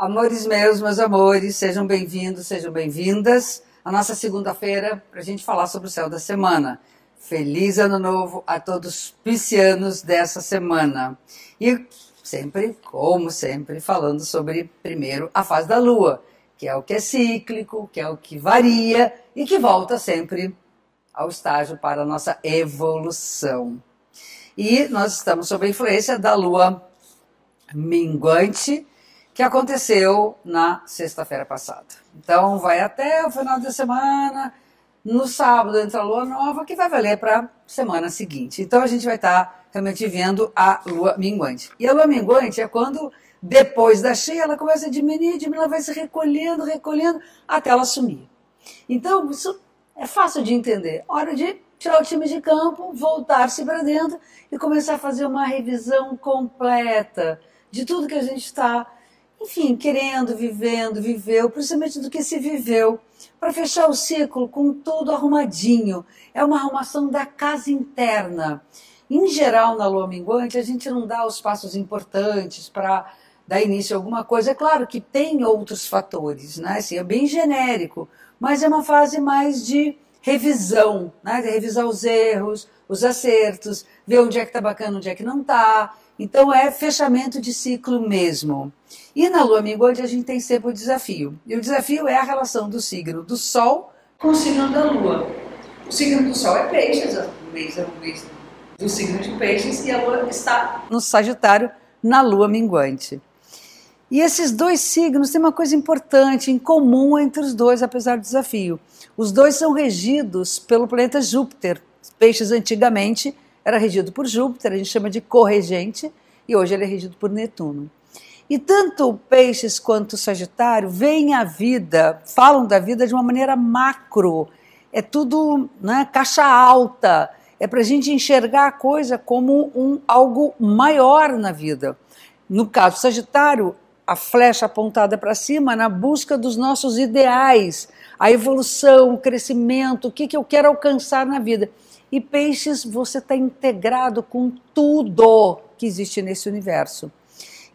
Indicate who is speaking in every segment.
Speaker 1: Amores meus, meus amores, sejam bem-vindos, sejam bem-vindas à nossa segunda-feira para a gente falar sobre o céu da semana. Feliz Ano Novo a todos piscianos dessa semana. E sempre, como sempre, falando sobre, primeiro, a fase da Lua, que é o que é cíclico, que é o que varia e que volta sempre ao estágio para a nossa evolução. E nós estamos sob a influência da Lua minguante que aconteceu na sexta-feira passada. Então, vai até o final da semana. No sábado entra a lua nova, que vai valer para semana seguinte. Então, a gente vai estar tá realmente vendo a lua minguante. E a lua minguante é quando, depois da cheia, ela começa a diminuir, diminuir, ela vai se recolhendo, recolhendo, até ela sumir. Então, isso é fácil de entender. Hora de tirar o time de campo, voltar-se para dentro e começar a fazer uma revisão completa de tudo que a gente está enfim, querendo, vivendo, viveu, principalmente do que se viveu, para fechar o ciclo com tudo arrumadinho. É uma arrumação da casa interna. Em geral, na lua minguante, a gente não dá os passos importantes para dar início a alguma coisa. É claro que tem outros fatores, né? Assim, é bem genérico, mas é uma fase mais de revisão, né? De revisar os erros, os acertos, ver onde é que está bacana, onde é que não está. Então é fechamento de ciclo mesmo. E na lua minguante a gente tem sempre o desafio. E o desafio é a relação do signo do Sol com o signo da Lua. O signo do Sol é Peixes, o mês é o mês do signo de Peixes, e a Lua está no Sagitário, na Lua minguante. E esses dois signos têm uma coisa importante em comum entre os dois, apesar do desafio. Os dois são regidos pelo planeta Júpiter. Peixes antigamente era regido por Júpiter, a gente chama de corregente, e hoje ele é regido por Netuno. E tanto Peixes quanto Sagitário veem a vida, falam da vida de uma maneira macro. É tudo né, caixa alta. É para a gente enxergar a coisa como um, algo maior na vida. No caso Sagitário, a flecha apontada para cima na busca dos nossos ideais, a evolução, o crescimento, o que, que eu quero alcançar na vida. E peixes, você está integrado com tudo que existe nesse universo.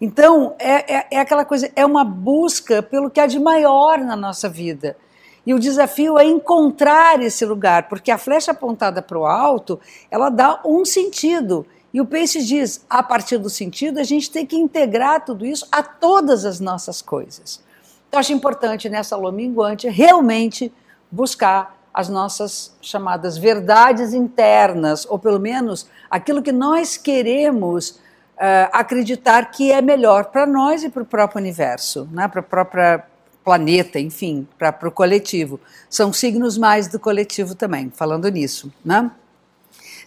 Speaker 1: Então, é, é, é, aquela coisa, é uma busca pelo que há de maior na nossa vida. E o desafio é encontrar esse lugar, porque a flecha apontada para o alto, ela dá um sentido. E o peixe diz, a partir do sentido, a gente tem que integrar tudo isso a todas as nossas coisas. Então, acho importante nessa lua minguante realmente buscar as nossas chamadas verdades internas, ou pelo menos aquilo que nós queremos uh, acreditar que é melhor para nós e para o próprio universo, né? para o próprio planeta, enfim, para o coletivo. São signos mais do coletivo também, falando nisso. Né?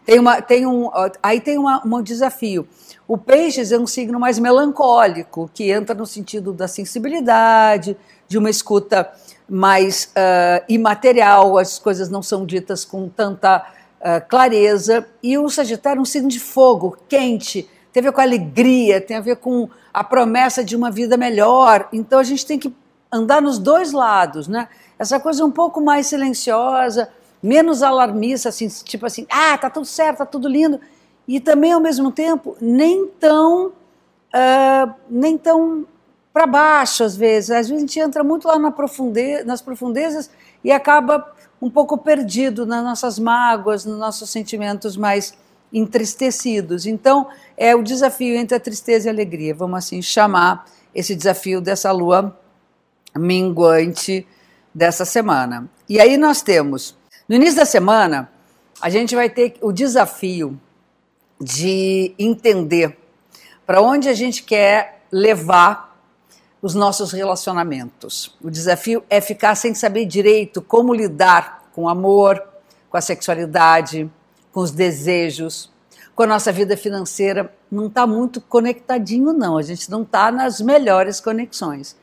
Speaker 1: Tem uma, tem um, aí tem uma, um desafio. O peixes é um signo mais melancólico, que entra no sentido da sensibilidade, de uma escuta mais uh, imaterial, as coisas não são ditas com tanta uh, clareza. E o Sagitário é um signo de fogo, quente, tem a ver com alegria, tem a ver com a promessa de uma vida melhor. Então a gente tem que andar nos dois lados, né? Essa coisa um pouco mais silenciosa, menos alarmista, assim, tipo assim, ah, tá tudo certo, tá tudo lindo. E também, ao mesmo tempo, nem tão, uh, nem tão para baixo às vezes. Às vezes a gente entra muito lá na profunde nas profundezas e acaba um pouco perdido nas nossas mágoas, nos nossos sentimentos mais entristecidos. Então, é o desafio entre a tristeza e a alegria. Vamos assim chamar esse desafio dessa lua minguante dessa semana. E aí nós temos, no início da semana, a gente vai ter o desafio de entender para onde a gente quer levar os nossos relacionamentos. O desafio é ficar sem saber direito como lidar com o amor, com a sexualidade, com os desejos, com a nossa vida financeira. Não está muito conectadinho, não. A gente não está nas melhores conexões.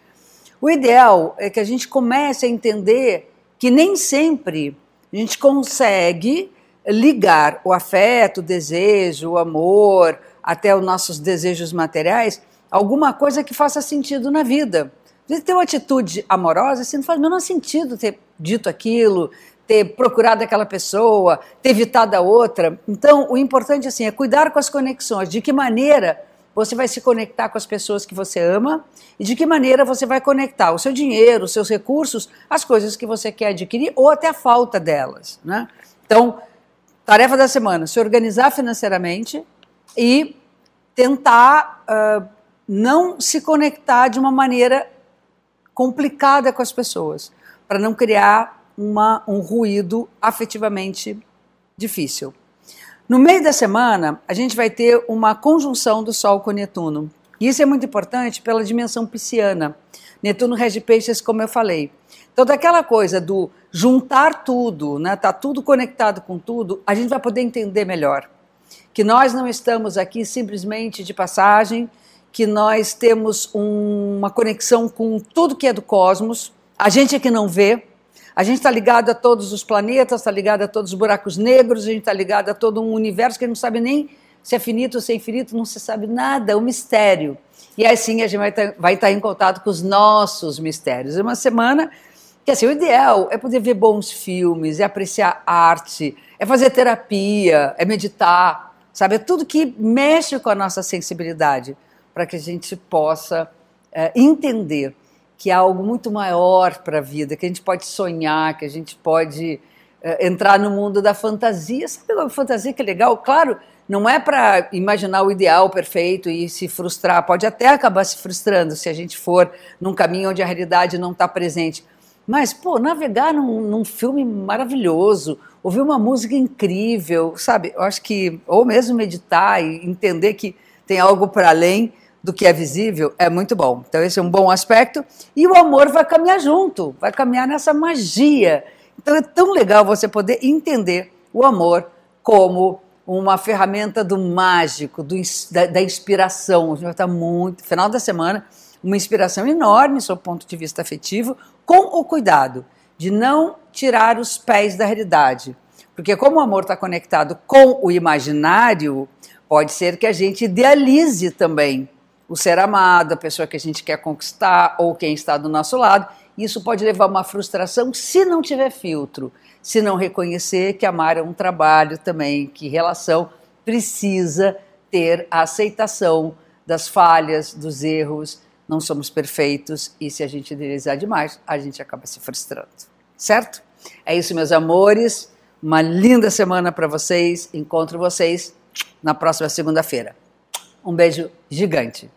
Speaker 1: O ideal é que a gente comece a entender que nem sempre a gente consegue ligar o afeto, o desejo, o amor, até os nossos desejos materiais alguma coisa que faça sentido na vida. Você ter uma atitude amorosa, assim, não faz o menor sentido ter dito aquilo, ter procurado aquela pessoa, ter evitado a outra. Então, o importante assim é cuidar com as conexões, de que maneira você vai se conectar com as pessoas que você ama e de que maneira você vai conectar o seu dinheiro, os seus recursos, as coisas que você quer adquirir ou até a falta delas. Né? Então, tarefa da semana: se organizar financeiramente e tentar uh, não se conectar de uma maneira complicada com as pessoas, para não criar uma, um ruído afetivamente difícil. No meio da semana, a gente vai ter uma conjunção do Sol com Netuno. E isso é muito importante pela dimensão pisciana. Netuno rege peixes, como eu falei. Então, daquela coisa do juntar tudo, né, tá tudo conectado com tudo, a gente vai poder entender melhor que nós não estamos aqui simplesmente de passagem, que nós temos um, uma conexão com tudo que é do cosmos. A gente é que não vê, a gente está ligado a todos os planetas, está ligado a todos os buracos negros, a gente está ligado a todo um universo que a gente não sabe nem se é finito ou se é infinito, não se sabe nada, é um mistério. E assim a gente vai estar, tá, tá em contato com os nossos mistérios. É uma semana que assim, o ideal é poder ver bons filmes, é apreciar arte, é fazer terapia, é meditar, sabe? É tudo que mexe com a nossa sensibilidade para que a gente possa é, entender que há algo muito maior para a vida, que a gente pode sonhar, que a gente pode uh, entrar no mundo da fantasia. Sabe uma fantasia que é legal? Claro, não é para imaginar o ideal perfeito e se frustrar, pode até acabar se frustrando se a gente for num caminho onde a realidade não está presente. Mas, pô, navegar num, num, filme maravilhoso, ouvir uma música incrível, sabe? Eu acho que, ou mesmo meditar e entender que tem algo para além, do que é visível é muito bom. Então, esse é um bom aspecto. E o amor vai caminhar junto, vai caminhar nessa magia. Então, é tão legal você poder entender o amor como uma ferramenta do mágico, do, da, da inspiração. A gente vai estar muito, final da semana, uma inspiração enorme, sob o ponto de vista afetivo, com o cuidado de não tirar os pés da realidade. Porque, como o amor está conectado com o imaginário, pode ser que a gente idealize também o ser amado, a pessoa que a gente quer conquistar ou quem está do nosso lado. Isso pode levar a uma frustração se não tiver filtro, se não reconhecer que amar é um trabalho também, que relação precisa ter a aceitação das falhas, dos erros. Não somos perfeitos e se a gente idealizar demais, a gente acaba se frustrando. Certo? É isso, meus amores. Uma linda semana para vocês. Encontro vocês na próxima segunda-feira. Um beijo gigante.